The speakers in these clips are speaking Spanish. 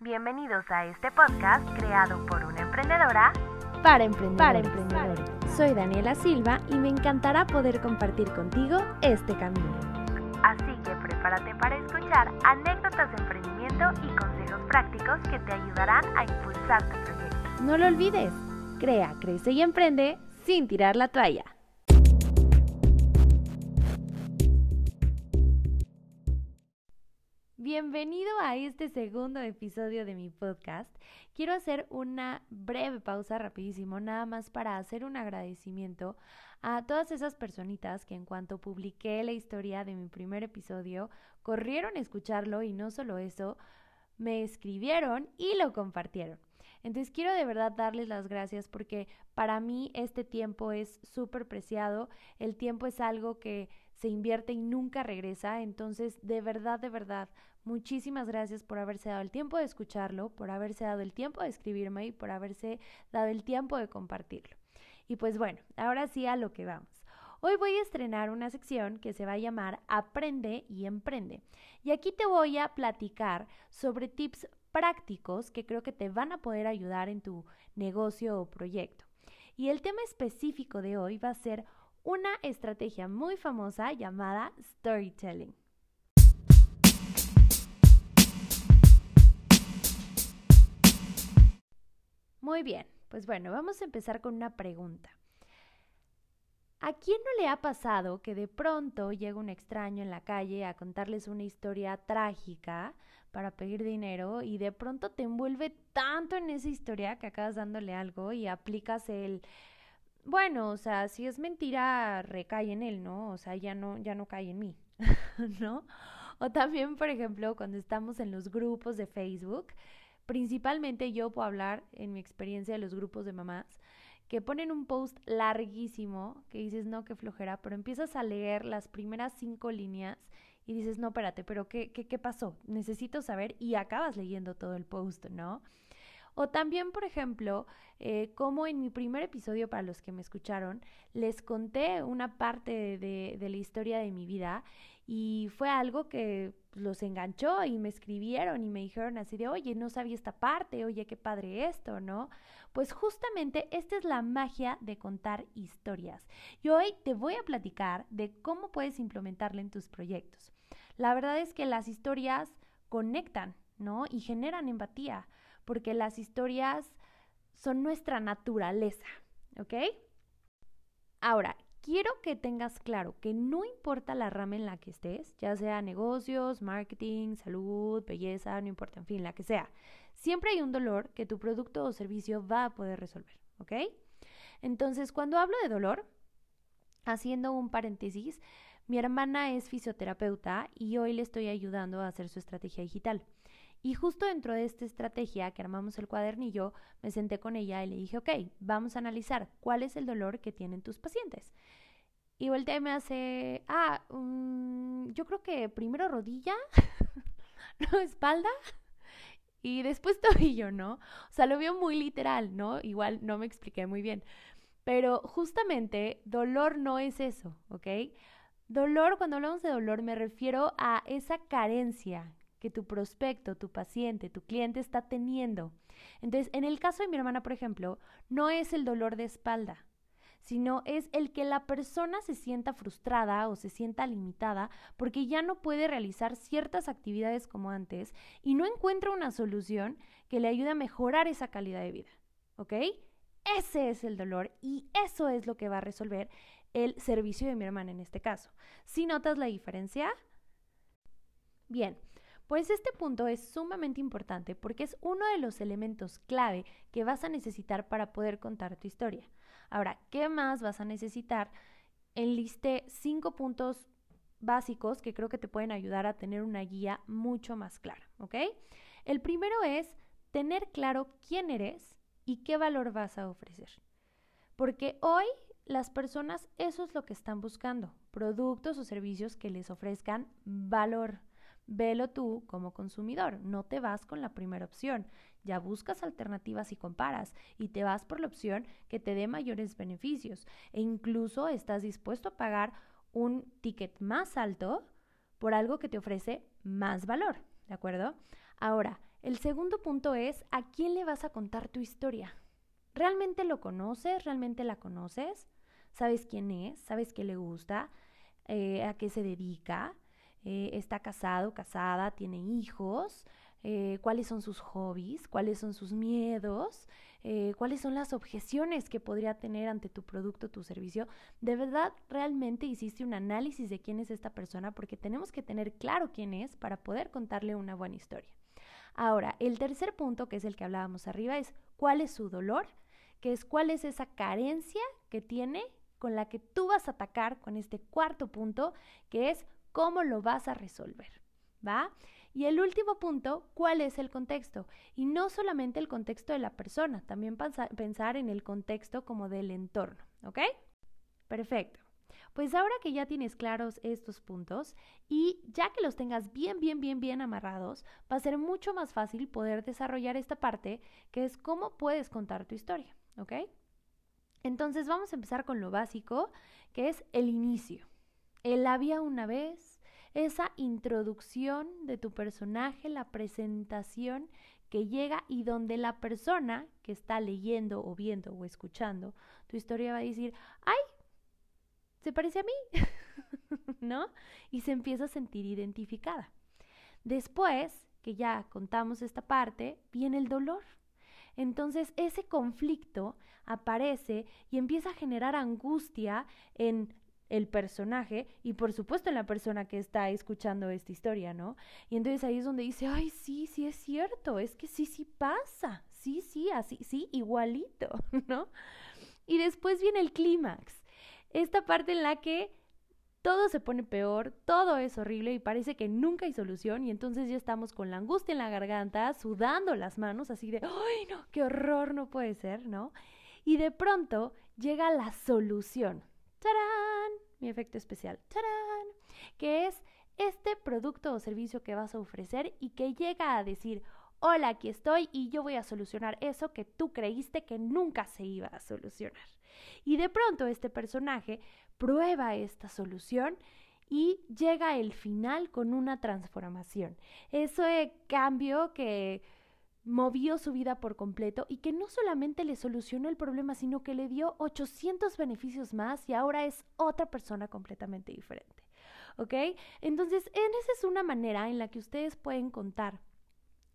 Bienvenidos a este podcast creado por una emprendedora para emprendedores. Soy Daniela Silva y me encantará poder compartir contigo este camino. Así que prepárate para escuchar anécdotas de emprendimiento y consejos prácticos que te ayudarán a impulsar tu proyecto. No lo olvides, crea, crece y emprende sin tirar la toalla. Bienvenido a este segundo episodio de mi podcast. Quiero hacer una breve pausa rapidísimo, nada más para hacer un agradecimiento a todas esas personitas que en cuanto publiqué la historia de mi primer episodio, corrieron a escucharlo y no solo eso, me escribieron y lo compartieron. Entonces quiero de verdad darles las gracias porque para mí este tiempo es súper preciado, el tiempo es algo que se invierte y nunca regresa, entonces de verdad, de verdad, Muchísimas gracias por haberse dado el tiempo de escucharlo, por haberse dado el tiempo de escribirme y por haberse dado el tiempo de compartirlo. Y pues bueno, ahora sí a lo que vamos. Hoy voy a estrenar una sección que se va a llamar Aprende y Emprende. Y aquí te voy a platicar sobre tips prácticos que creo que te van a poder ayudar en tu negocio o proyecto. Y el tema específico de hoy va a ser una estrategia muy famosa llamada storytelling. Muy bien, pues bueno, vamos a empezar con una pregunta. ¿A quién no le ha pasado que de pronto llega un extraño en la calle a contarles una historia trágica para pedir dinero y de pronto te envuelve tanto en esa historia que acabas dándole algo y aplicas el bueno, o sea, si es mentira recae en él, ¿no? O sea, ya no ya no cae en mí, ¿no? O también, por ejemplo, cuando estamos en los grupos de Facebook, principalmente yo puedo hablar en mi experiencia de los grupos de mamás, que ponen un post larguísimo, que dices, no, qué flojera, pero empiezas a leer las primeras cinco líneas y dices, no, espérate, pero ¿qué, qué, qué pasó? Necesito saber y acabas leyendo todo el post, ¿no? O también, por ejemplo, eh, como en mi primer episodio, para los que me escucharon, les conté una parte de, de la historia de mi vida y fue algo que los enganchó y me escribieron y me dijeron así de, oye, no sabía esta parte, oye, qué padre esto, ¿no? Pues justamente esta es la magia de contar historias. Y hoy te voy a platicar de cómo puedes implementarla en tus proyectos. La verdad es que las historias conectan, ¿no? Y generan empatía, porque las historias son nuestra naturaleza, ¿ok? Ahora, quiero que tengas claro que no importa la rama en la que estés, ya sea negocios, marketing, salud, belleza, no importa, en fin, la que sea, siempre hay un dolor que tu producto o servicio va a poder resolver, ¿ok? Entonces, cuando hablo de dolor, haciendo un paréntesis, mi hermana es fisioterapeuta y hoy le estoy ayudando a hacer su estrategia digital. Y justo dentro de esta estrategia que armamos el cuadernillo, me senté con ella y le dije, ok, vamos a analizar cuál es el dolor que tienen tus pacientes. Y voltea y me hace, ah, um, yo creo que primero rodilla, no espalda, y después tobillo, ¿no? O sea, lo vio muy literal, ¿no? Igual no me expliqué muy bien. Pero justamente dolor no es eso, ¿ok? Dolor, cuando hablamos de dolor, me refiero a esa carencia que tu prospecto, tu paciente, tu cliente está teniendo. Entonces, en el caso de mi hermana, por ejemplo, no es el dolor de espalda, sino es el que la persona se sienta frustrada o se sienta limitada porque ya no puede realizar ciertas actividades como antes y no encuentra una solución que le ayude a mejorar esa calidad de vida. ¿Ok? Ese es el dolor y eso es lo que va a resolver el servicio de mi hermana en este caso. ¿Si notas la diferencia? Bien, pues este punto es sumamente importante porque es uno de los elementos clave que vas a necesitar para poder contar tu historia. Ahora, ¿qué más vas a necesitar? Enlisté cinco puntos básicos que creo que te pueden ayudar a tener una guía mucho más clara, ¿ok? El primero es tener claro quién eres y qué valor vas a ofrecer. Porque hoy las personas eso es lo que están buscando, productos o servicios que les ofrezcan valor. Velo tú como consumidor, no te vas con la primera opción, ya buscas alternativas y comparas y te vas por la opción que te dé mayores beneficios e incluso estás dispuesto a pagar un ticket más alto por algo que te ofrece más valor, ¿de acuerdo? Ahora, El segundo punto es a quién le vas a contar tu historia. ¿Realmente lo conoces? ¿Realmente la conoces? ¿Sabes quién es? ¿Sabes qué le gusta? Eh, ¿A qué se dedica? Eh, ¿Está casado, casada? ¿Tiene hijos? Eh, ¿Cuáles son sus hobbies? ¿Cuáles son sus miedos? ¿Cuáles son las objeciones que podría tener ante tu producto, tu servicio? ¿De verdad realmente hiciste un análisis de quién es esta persona? Porque tenemos que tener claro quién es para poder contarle una buena historia. Ahora, el tercer punto, que es el que hablábamos arriba, es cuál es su dolor, que es cuál es esa carencia que tiene con la que tú vas a atacar con este cuarto punto, que es cómo lo vas a resolver, ¿va? Y el último punto, ¿cuál es el contexto? Y no solamente el contexto de la persona, también pensar en el contexto como del entorno, ¿ok? Perfecto. Pues ahora que ya tienes claros estos puntos y ya que los tengas bien, bien, bien, bien amarrados, va a ser mucho más fácil poder desarrollar esta parte que es cómo puedes contar tu historia, ¿ok? Entonces vamos a empezar con lo básico, que es el inicio. El había una vez, esa introducción de tu personaje, la presentación que llega y donde la persona que está leyendo o viendo o escuchando tu historia va a decir, ay, se parece a mí, ¿no? Y se empieza a sentir identificada. Después que ya contamos esta parte, viene el dolor. Entonces ese conflicto aparece y empieza a generar angustia en el personaje y por supuesto en la persona que está escuchando esta historia, ¿no? Y entonces ahí es donde dice, ay, sí, sí es cierto, es que sí, sí pasa, sí, sí, así, sí, igualito, ¿no? Y después viene el clímax, esta parte en la que todo se pone peor, todo es horrible y parece que nunca hay solución y entonces ya estamos con la angustia en la garganta, sudando las manos, así de, ¡ay no! ¡Qué horror no puede ser! ¿No? Y de pronto llega la solución. ¡Tarán! Mi efecto especial. ¡Tarán! Que es este producto o servicio que vas a ofrecer y que llega a decir, hola, aquí estoy y yo voy a solucionar eso que tú creíste que nunca se iba a solucionar. Y de pronto este personaje prueba esta solución y llega el final con una transformación. Ese cambio que movió su vida por completo y que no solamente le solucionó el problema, sino que le dio 800 beneficios más y ahora es otra persona completamente diferente. ¿Ok? Entonces, esa es una manera en la que ustedes pueden contar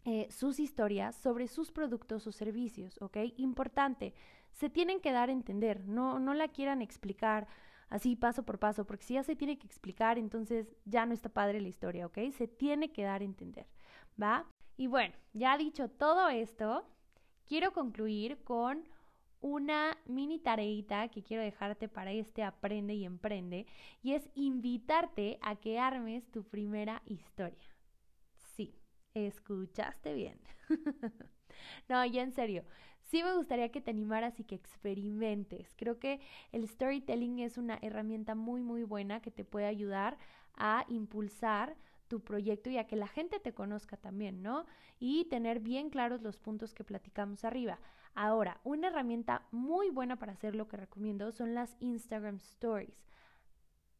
eh, sus historias sobre sus productos o servicios, ¿ok? Importante, se tienen que dar a entender, no, no la quieran explicar así paso por paso, porque si ya se tiene que explicar, entonces ya no está padre la historia, ¿ok? Se tiene que dar a entender, ¿va? Y bueno, ya dicho todo esto, quiero concluir con una mini tareita que quiero dejarte para este aprende y emprende, y es invitarte a que armes tu primera historia. Sí, escuchaste bien. no, ya en serio, sí me gustaría que te animaras y que experimentes. Creo que el storytelling es una herramienta muy, muy buena que te puede ayudar a impulsar tu proyecto y a que la gente te conozca también, ¿no? Y tener bien claros los puntos que platicamos arriba. Ahora, una herramienta muy buena para hacer lo que recomiendo son las Instagram Stories.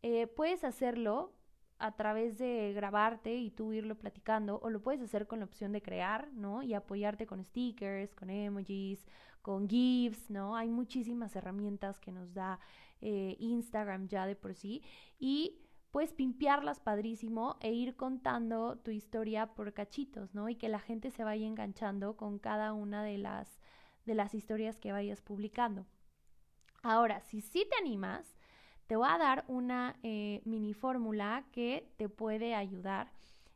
Eh, puedes hacerlo a través de grabarte y tú irlo platicando, o lo puedes hacer con la opción de crear, ¿no? Y apoyarte con stickers, con emojis, con GIFs, ¿no? Hay muchísimas herramientas que nos da eh, Instagram ya de por sí. Y puedes pimpearlas padrísimo e ir contando tu historia por cachitos, ¿no? Y que la gente se vaya enganchando con cada una de las, de las historias que vayas publicando. Ahora, si sí te animas, te voy a dar una eh, mini fórmula que te puede ayudar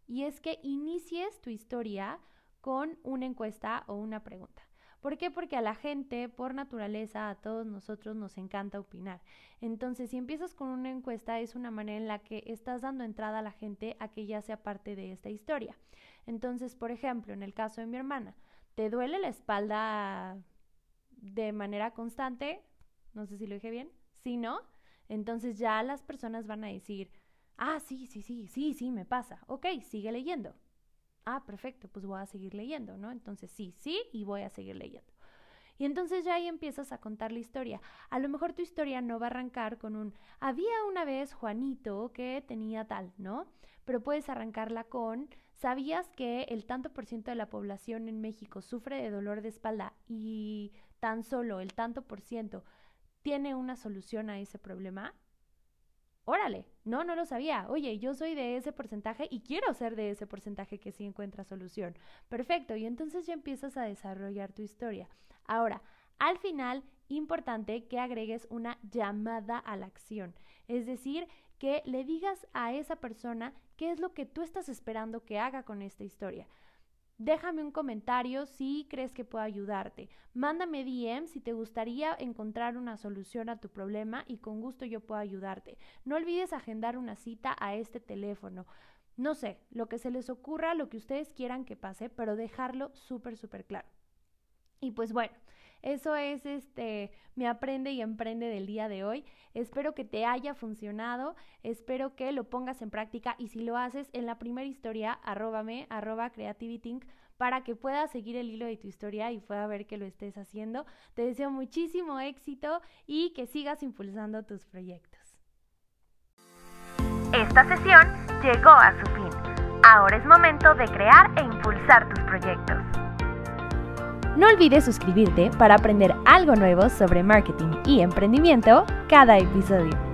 y es que inicies tu historia con una encuesta o una pregunta. ¿Por qué? Porque a la gente, por naturaleza, a todos nosotros nos encanta opinar. Entonces, si empiezas con una encuesta, es una manera en la que estás dando entrada a la gente a que ya sea parte de esta historia. Entonces, por ejemplo, en el caso de mi hermana, ¿te duele la espalda de manera constante? No sé si lo dije bien. Si no, entonces ya las personas van a decir, ah, sí, sí, sí, sí, sí, me pasa. Ok, sigue leyendo. Ah, perfecto, pues voy a seguir leyendo, ¿no? Entonces sí, sí, y voy a seguir leyendo. Y entonces ya ahí empiezas a contar la historia. A lo mejor tu historia no va a arrancar con un, había una vez Juanito que tenía tal, ¿no? Pero puedes arrancarla con, ¿Sabías que el tanto por ciento de la población en México sufre de dolor de espalda y tan solo el tanto por ciento tiene una solución a ese problema? Órale, no, no lo sabía. Oye, yo soy de ese porcentaje y quiero ser de ese porcentaje que sí encuentra solución. Perfecto, y entonces ya empiezas a desarrollar tu historia. Ahora, al final, importante que agregues una llamada a la acción. Es decir, que le digas a esa persona qué es lo que tú estás esperando que haga con esta historia. Déjame un comentario si crees que puedo ayudarte. Mándame DM si te gustaría encontrar una solución a tu problema y con gusto yo puedo ayudarte. No olvides agendar una cita a este teléfono. No sé, lo que se les ocurra, lo que ustedes quieran que pase, pero dejarlo súper, súper claro. Y pues bueno, eso es este me aprende y emprende del día de hoy. Espero que te haya funcionado, espero que lo pongas en práctica y si lo haces en la primera historia, arróbame, arroba creativitync para que puedas seguir el hilo de tu historia y pueda ver que lo estés haciendo. Te deseo muchísimo éxito y que sigas impulsando tus proyectos. Esta sesión llegó a su fin. Ahora es momento de crear e impulsar tus proyectos. No olvides suscribirte para aprender algo nuevo sobre marketing y emprendimiento cada episodio.